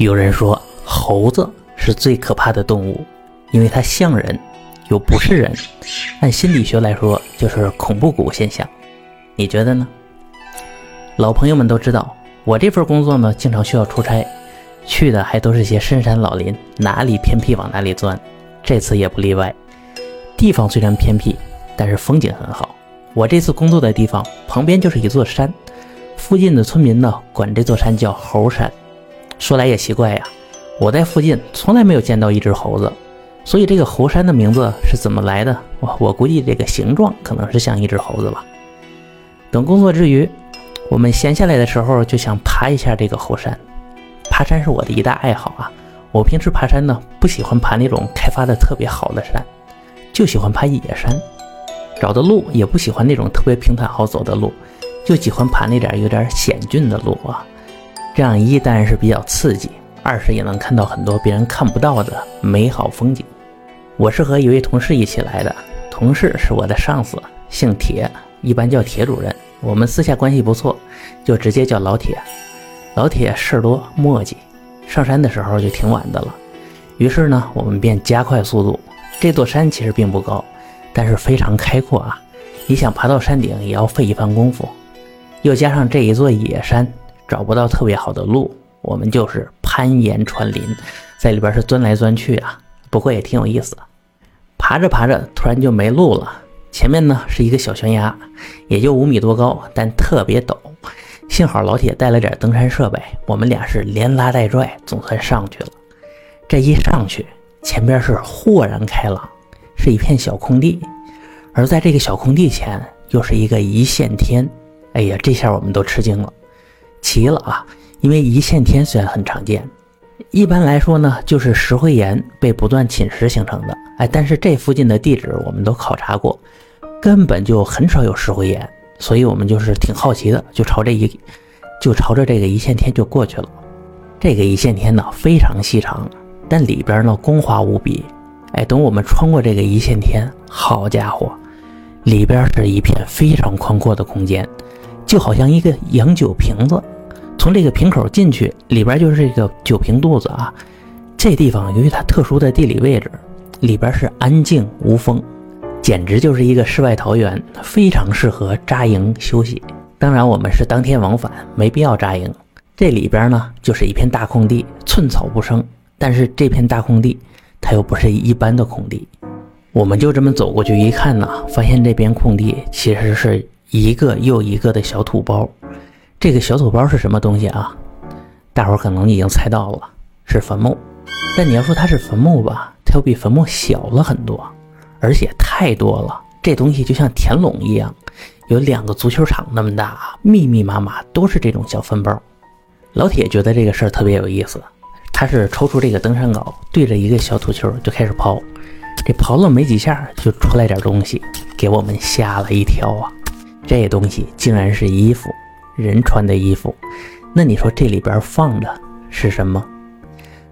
有人说猴子是最可怕的动物，因为它像人又不是人。按心理学来说，就是恐怖谷现象。你觉得呢？老朋友们都知道，我这份工作呢，经常需要出差，去的还都是些深山老林，哪里偏僻往哪里钻。这次也不例外。地方虽然偏僻，但是风景很好。我这次工作的地方旁边就是一座山，附近的村民呢管这座山叫猴山。说来也奇怪呀，我在附近从来没有见到一只猴子，所以这个猴山的名字是怎么来的？我我估计这个形状可能是像一只猴子吧。等工作之余，我们闲下来的时候就想爬一下这个猴山。爬山是我的一大爱好啊。我平时爬山呢，不喜欢爬那种开发的特别好的山，就喜欢爬野山。找的路也不喜欢那种特别平坦好走的路，就喜欢爬那点有点险峻的路啊。这样一当然是比较刺激，二是也能看到很多别人看不到的美好风景。我是和一位同事一起来的，同事是我的上司，姓铁，一般叫铁主任。我们私下关系不错，就直接叫老铁。老铁事儿多磨叽，上山的时候就挺晚的了。于是呢，我们便加快速度。这座山其实并不高，但是非常开阔啊！你想爬到山顶也要费一番功夫，又加上这一座野山。找不到特别好的路，我们就是攀岩穿林，在里边是钻来钻去啊。不过也挺有意思。爬着爬着，突然就没路了。前面呢是一个小悬崖，也就五米多高，但特别陡。幸好老铁带了点登山设备，我们俩是连拉带拽，总算上去了。这一上去，前边是豁然开朗，是一片小空地，而在这个小空地前，又是一个一线天。哎呀，这下我们都吃惊了。齐了啊！因为一线天虽然很常见，一般来说呢，就是石灰岩被不断侵蚀形成的。哎，但是这附近的地质我们都考察过，根本就很少有石灰岩，所以我们就是挺好奇的，就朝这一，就朝着这个一线天就过去了。这个一线天呢非常细长，但里边呢光滑无比。哎，等我们穿过这个一线天，好家伙，里边是一片非常宽阔的空间。就好像一个洋酒瓶子，从这个瓶口进去，里边就是这个酒瓶肚子啊。这地方由于它特殊的地理位置，里边是安静无风，简直就是一个世外桃源，非常适合扎营休息。当然，我们是当天往返，没必要扎营。这里边呢，就是一片大空地，寸草不生。但是这片大空地，它又不是一般的空地。我们就这么走过去一看呢，发现这片空地其实是。一个又一个的小土包，这个小土包是什么东西啊？大伙儿可能已经猜到了，是坟墓。但你要说它是坟墓吧，它又比坟墓小了很多，而且太多了。这东西就像田垄一样，有两个足球场那么大，密密麻麻都是这种小坟包。老铁觉得这个事儿特别有意思，他是抽出这个登山镐，对着一个小土球就开始刨。这刨了没几下，就出来点东西，给我们吓了一跳啊！这东西竟然是衣服，人穿的衣服。那你说这里边放的是什么？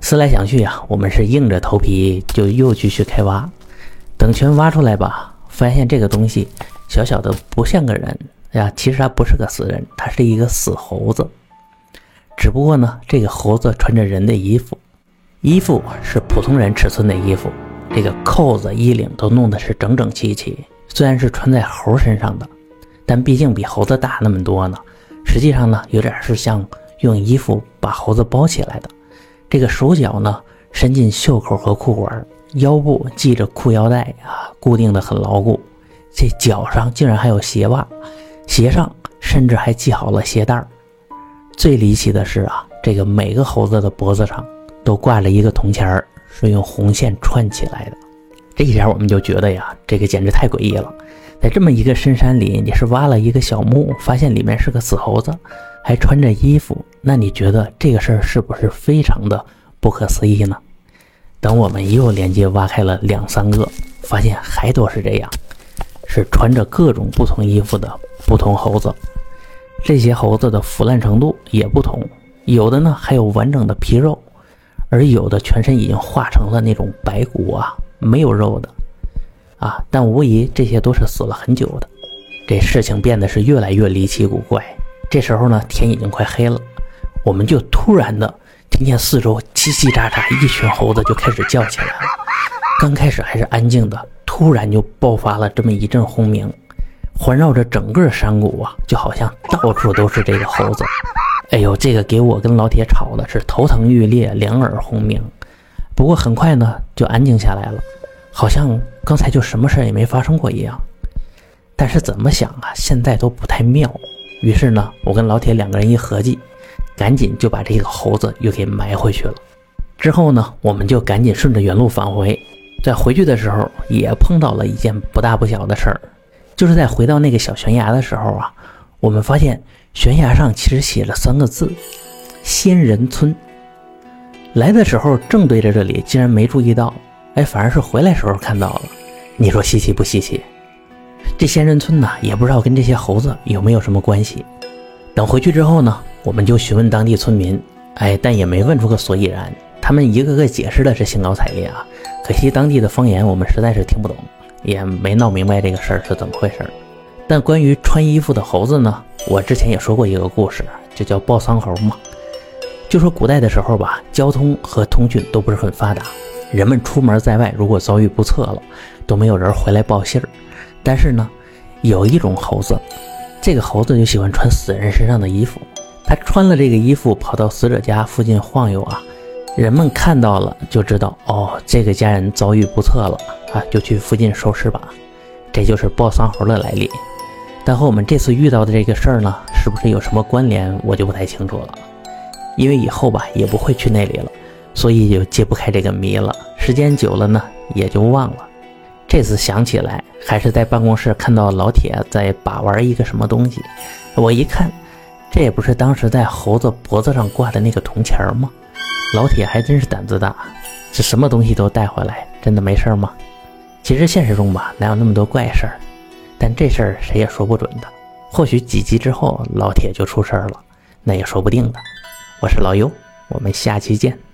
思来想去啊，我们是硬着头皮就又继续开挖。等全挖出来吧，发现这个东西小小的不像个人呀，其实它不是个死人，它是一个死猴子。只不过呢，这个猴子穿着人的衣服，衣服是普通人尺寸的衣服，这个扣子、衣领都弄得是整整齐齐。虽然是穿在猴身上的。但毕竟比猴子大那么多呢，实际上呢，有点是像用衣服把猴子包起来的。这个手脚呢，伸进袖口和裤管，腰部系着裤腰带啊，固定的很牢固。这脚上竟然还有鞋袜，鞋上甚至还系好了鞋带儿。最离奇的是啊，这个每个猴子的脖子上都挂了一个铜钱儿，是用红线串起来的。这一点我们就觉得呀，这个简直太诡异了。在这么一个深山里，你是挖了一个小墓，发现里面是个死猴子，还穿着衣服，那你觉得这个事儿是不是非常的不可思议呢？等我们又连接挖开了两三个，发现还都是这样，是穿着各种不同衣服的不同猴子。这些猴子的腐烂程度也不同，有的呢还有完整的皮肉，而有的全身已经化成了那种白骨啊，没有肉的。啊，但无疑这些都是死了很久的。这事情变得是越来越离奇古怪。这时候呢，天已经快黑了，我们就突然的听见四周叽叽喳喳，一群猴子就开始叫起来了。刚开始还是安静的，突然就爆发了这么一阵轰鸣，环绕着整个山谷啊，就好像到处都是这个猴子。哎呦，这个给我跟老铁吵的是头疼欲裂，两耳轰鸣。不过很快呢，就安静下来了，好像刚才就什么事也没发生过一样。但是怎么想啊，现在都不太妙。于是呢，我跟老铁两个人一合计，赶紧就把这个猴子又给埋回去了。之后呢，我们就赶紧顺着原路返回。在回去的时候，也碰到了一件不大不小的事儿，就是在回到那个小悬崖的时候啊，我们发现悬崖上其实写了三个字：仙人村。来的时候正对着这里，竟然没注意到，哎，反而是回来时候看到了。你说稀奇不稀奇？这仙人村呢，也不知道跟这些猴子有没有什么关系。等回去之后呢，我们就询问当地村民，哎，但也没问出个所以然。他们一个个解释的是兴高采烈啊，可惜当地的方言我们实在是听不懂，也没闹明白这个事儿是怎么回事。但关于穿衣服的猴子呢，我之前也说过一个故事，就叫抱丧猴嘛。就说古代的时候吧，交通和通讯都不是很发达，人们出门在外，如果遭遇不测了，都没有人回来报信儿。但是呢，有一种猴子，这个猴子就喜欢穿死人身上的衣服，他穿了这个衣服跑到死者家附近晃悠啊，人们看到了就知道哦，这个家人遭遇不测了啊，就去附近收尸吧。这就是抱丧猴的来历。但和我们这次遇到的这个事儿呢，是不是有什么关联，我就不太清楚了。因为以后吧也不会去那里了，所以就揭不开这个谜了。时间久了呢，也就忘了。这次想起来，还是在办公室看到老铁在把玩一个什么东西。我一看，这也不是当时在猴子脖子上挂的那个铜钱吗？老铁还真是胆子大，这什么东西都带回来，真的没事吗？其实现实中吧，哪有那么多怪事儿？但这事儿谁也说不准的。或许几集之后，老铁就出事儿了，那也说不定的。我是老优，我们下期见。